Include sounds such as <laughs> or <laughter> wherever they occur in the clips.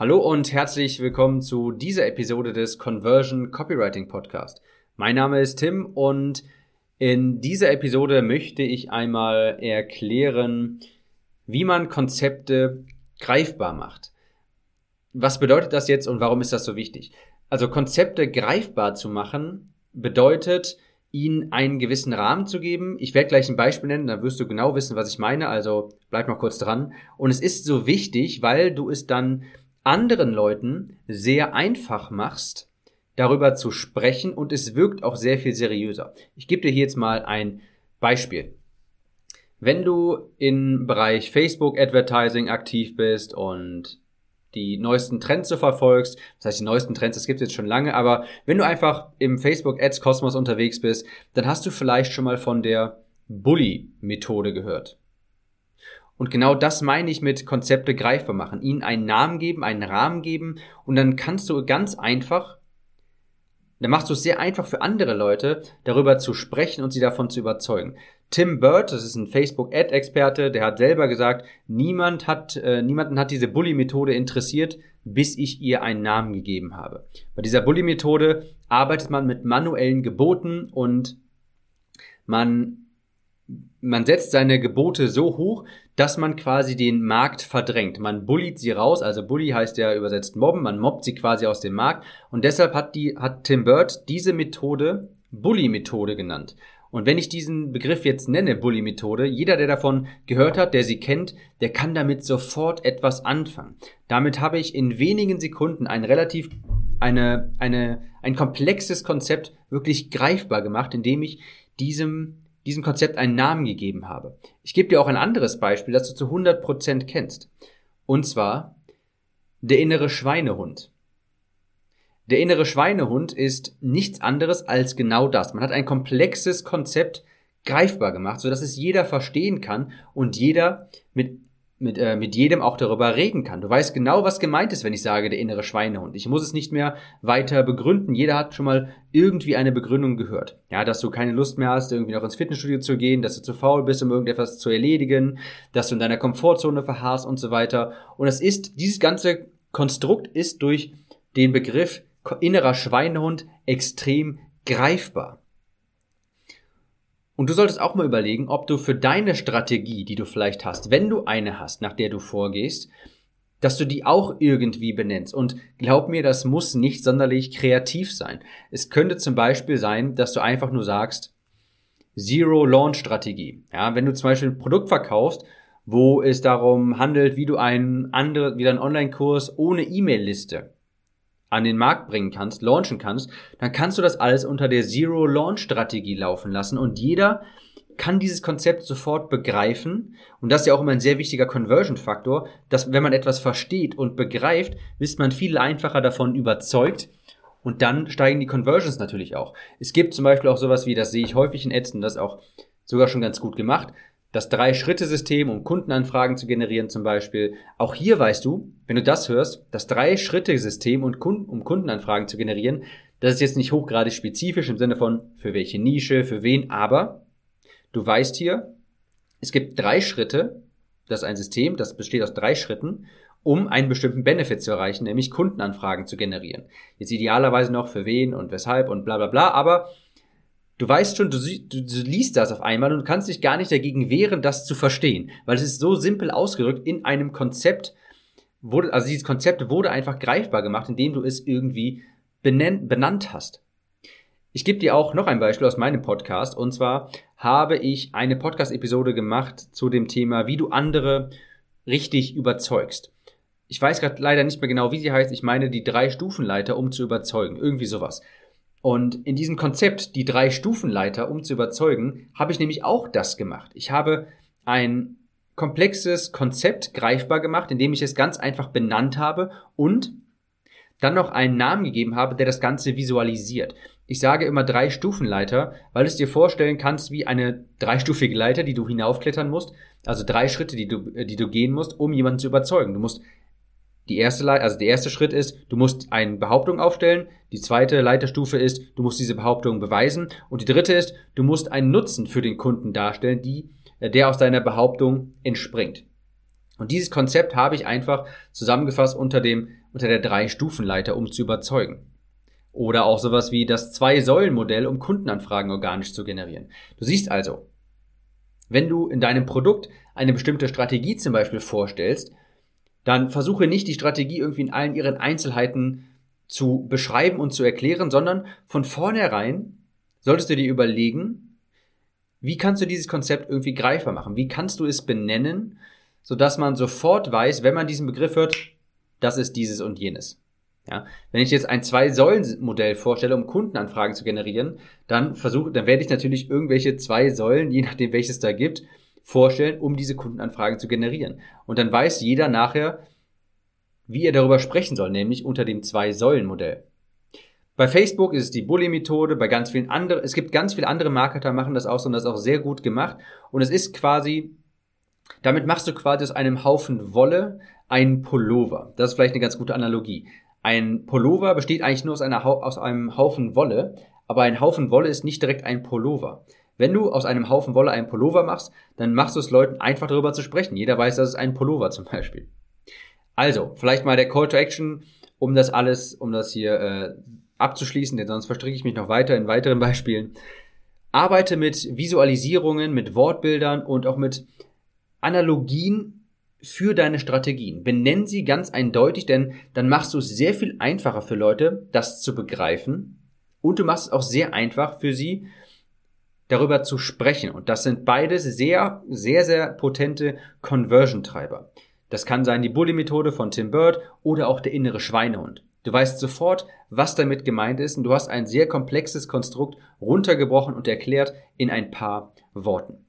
Hallo und herzlich willkommen zu dieser Episode des Conversion Copywriting Podcast. Mein Name ist Tim und in dieser Episode möchte ich einmal erklären, wie man Konzepte greifbar macht. Was bedeutet das jetzt und warum ist das so wichtig? Also Konzepte greifbar zu machen bedeutet, ihnen einen gewissen Rahmen zu geben. Ich werde gleich ein Beispiel nennen, dann wirst du genau wissen, was ich meine. Also bleib noch kurz dran. Und es ist so wichtig, weil du es dann anderen Leuten sehr einfach machst, darüber zu sprechen und es wirkt auch sehr viel seriöser. Ich gebe dir hier jetzt mal ein Beispiel. Wenn du im Bereich Facebook Advertising aktiv bist und die neuesten Trends so verfolgst, das heißt die neuesten Trends, das gibt es jetzt schon lange, aber wenn du einfach im Facebook Ads Kosmos unterwegs bist, dann hast du vielleicht schon mal von der Bully Methode gehört. Und genau das meine ich mit Konzepte greifbar machen. Ihnen einen Namen geben, einen Rahmen geben und dann kannst du ganz einfach, dann machst du es sehr einfach für andere Leute, darüber zu sprechen und sie davon zu überzeugen. Tim Bird, das ist ein Facebook-Ad-Experte, der hat selber gesagt, niemand hat, äh, niemanden hat diese Bully-Methode interessiert, bis ich ihr einen Namen gegeben habe. Bei dieser Bully-Methode arbeitet man mit manuellen Geboten und man man setzt seine Gebote so hoch, dass man quasi den Markt verdrängt. Man bullied sie raus, also Bully heißt ja übersetzt mobben, man mobbt sie quasi aus dem Markt und deshalb hat die hat Tim Bird diese Methode Bully-Methode genannt. Und wenn ich diesen Begriff jetzt nenne, Bully-Methode, jeder, der davon gehört hat, der sie kennt, der kann damit sofort etwas anfangen. Damit habe ich in wenigen Sekunden ein relativ, eine, eine, ein komplexes Konzept wirklich greifbar gemacht, indem ich diesem diesem Konzept einen Namen gegeben habe. Ich gebe dir auch ein anderes Beispiel, das du zu 100% kennst. Und zwar der innere Schweinehund. Der innere Schweinehund ist nichts anderes als genau das. Man hat ein komplexes Konzept greifbar gemacht, so dass es jeder verstehen kann und jeder mit mit, äh, mit jedem auch darüber reden kann. Du weißt genau, was gemeint ist, wenn ich sage, der innere Schweinehund. Ich muss es nicht mehr weiter begründen. Jeder hat schon mal irgendwie eine Begründung gehört. Ja, dass du keine Lust mehr hast, irgendwie noch ins Fitnessstudio zu gehen, dass du zu faul bist, um irgendetwas zu erledigen, dass du in deiner Komfortzone verharrst und so weiter. Und es ist, dieses ganze Konstrukt ist durch den Begriff innerer Schweinehund extrem greifbar. Und du solltest auch mal überlegen, ob du für deine Strategie, die du vielleicht hast, wenn du eine hast, nach der du vorgehst, dass du die auch irgendwie benennst. Und glaub mir, das muss nicht sonderlich kreativ sein. Es könnte zum Beispiel sein, dass du einfach nur sagst, Zero Launch Strategie. Ja, wenn du zum Beispiel ein Produkt verkaufst, wo es darum handelt, wie du einen anderen, wieder einen Online-Kurs ohne E-Mail-Liste an den Markt bringen kannst, launchen kannst, dann kannst du das alles unter der Zero-Launch-Strategie laufen lassen und jeder kann dieses Konzept sofort begreifen. Und das ist ja auch immer ein sehr wichtiger Conversion-Faktor, dass wenn man etwas versteht und begreift, ist man viel einfacher davon überzeugt. Und dann steigen die Conversions natürlich auch. Es gibt zum Beispiel auch sowas wie, das sehe ich häufig in und das auch sogar schon ganz gut gemacht, das Drei-Schritte-System, um Kundenanfragen zu generieren zum Beispiel. Auch hier weißt du, wenn du das hörst, das Drei-Schritte-System, um Kundenanfragen zu generieren, das ist jetzt nicht hochgradig spezifisch im Sinne von für welche Nische, für wen, aber du weißt hier, es gibt drei Schritte, das ist ein System, das besteht aus drei Schritten, um einen bestimmten Benefit zu erreichen, nämlich Kundenanfragen zu generieren. Jetzt idealerweise noch für wen und weshalb und bla bla bla, aber Du weißt schon, du, du, du, liest das auf einmal und kannst dich gar nicht dagegen wehren, das zu verstehen, weil es ist so simpel ausgedrückt in einem Konzept, wurde, also dieses Konzept wurde einfach greifbar gemacht, indem du es irgendwie benennt, benannt hast. Ich gebe dir auch noch ein Beispiel aus meinem Podcast und zwar habe ich eine Podcast-Episode gemacht zu dem Thema, wie du andere richtig überzeugst. Ich weiß gerade leider nicht mehr genau, wie sie heißt. Ich meine die drei Stufenleiter, um zu überzeugen. Irgendwie sowas. Und in diesem Konzept, die drei Stufenleiter, um zu überzeugen, habe ich nämlich auch das gemacht. Ich habe ein komplexes Konzept greifbar gemacht, indem ich es ganz einfach benannt habe und dann noch einen Namen gegeben habe, der das Ganze visualisiert. Ich sage immer drei Stufenleiter, weil du es dir vorstellen kannst wie eine dreistufige Leiter, die du hinaufklettern musst. Also drei Schritte, die du, die du gehen musst, um jemanden zu überzeugen. Du musst die erste, also der erste Schritt ist, du musst eine Behauptung aufstellen. Die zweite Leiterstufe ist, du musst diese Behauptung beweisen. Und die dritte ist, du musst einen Nutzen für den Kunden darstellen, die, äh, der aus deiner Behauptung entspringt. Und dieses Konzept habe ich einfach zusammengefasst unter dem, unter der Drei-Stufen-Leiter, um zu überzeugen. Oder auch sowas wie das Zwei-Säulen-Modell, um Kundenanfragen organisch zu generieren. Du siehst also, wenn du in deinem Produkt eine bestimmte Strategie zum Beispiel vorstellst, dann versuche nicht die Strategie irgendwie in allen ihren Einzelheiten zu beschreiben und zu erklären, sondern von vornherein solltest du dir überlegen, wie kannst du dieses Konzept irgendwie greifbar machen? Wie kannst du es benennen, sodass man sofort weiß, wenn man diesen Begriff hört, das ist dieses und jenes. Ja, wenn ich jetzt ein Zwei-Säulen-Modell vorstelle, um Kundenanfragen zu generieren, dann versuche, dann werde ich natürlich irgendwelche zwei Säulen, je nachdem welches da gibt, vorstellen, um diese Kundenanfragen zu generieren. Und dann weiß jeder nachher, wie er darüber sprechen soll, nämlich unter dem Zwei-Säulen-Modell. Bei Facebook ist es die Bully-Methode, bei ganz vielen anderen, es gibt ganz viele andere Marketer, machen das auch so und das ist auch sehr gut gemacht. Und es ist quasi, damit machst du quasi aus einem Haufen Wolle einen Pullover. Das ist vielleicht eine ganz gute Analogie. Ein Pullover besteht eigentlich nur aus, einer, aus einem Haufen Wolle, aber ein Haufen Wolle ist nicht direkt ein Pullover. Wenn du aus einem Haufen Wolle einen Pullover machst, dann machst du es Leuten einfach darüber zu sprechen. Jeder weiß, dass es ein Pullover zum Beispiel. Also, vielleicht mal der Call to Action, um das alles, um das hier äh, abzuschließen, denn sonst verstricke ich mich noch weiter in weiteren Beispielen. Arbeite mit Visualisierungen, mit Wortbildern und auch mit Analogien für deine Strategien. Benenn sie ganz eindeutig, denn dann machst du es sehr viel einfacher für Leute, das zu begreifen. Und du machst es auch sehr einfach für sie, darüber zu sprechen. Und das sind beides sehr, sehr, sehr potente Conversion-Treiber. Das kann sein die Bully-Methode von Tim Bird oder auch der innere Schweinehund. Du weißt sofort, was damit gemeint ist und du hast ein sehr komplexes Konstrukt runtergebrochen und erklärt in ein paar Worten.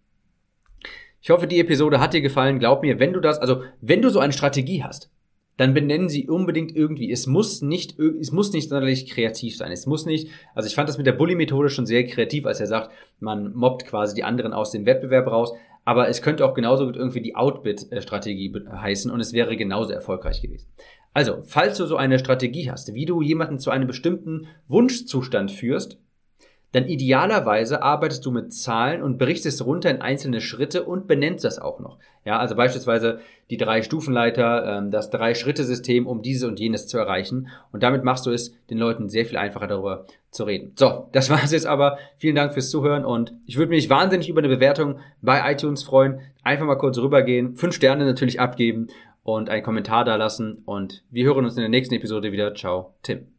Ich hoffe, die Episode hat dir gefallen. Glaub mir, wenn du das, also wenn du so eine Strategie hast, dann benennen sie unbedingt irgendwie. Es muss nicht, es muss nicht sonderlich kreativ sein. Es muss nicht, also ich fand das mit der Bully-Methode schon sehr kreativ, als er sagt, man mobbt quasi die anderen aus dem Wettbewerb raus. Aber es könnte auch genauso gut irgendwie die Outbit-Strategie heißen und es wäre genauso erfolgreich gewesen. Also, falls du so eine Strategie hast, wie du jemanden zu einem bestimmten Wunschzustand führst, dann idealerweise arbeitest du mit Zahlen und berichtest runter in einzelne Schritte und benennst das auch noch. Ja, also beispielsweise die drei Stufenleiter, ähm, das Drei-Schritte-System, um dieses und jenes zu erreichen. Und damit machst du es den Leuten sehr viel einfacher darüber zu reden. So, das <laughs> war es jetzt aber. Vielen Dank fürs Zuhören und ich würde mich wahnsinnig über eine Bewertung bei iTunes freuen. Einfach mal kurz rübergehen, fünf Sterne natürlich abgeben und einen Kommentar da lassen. Und wir hören uns in der nächsten Episode wieder. Ciao, Tim.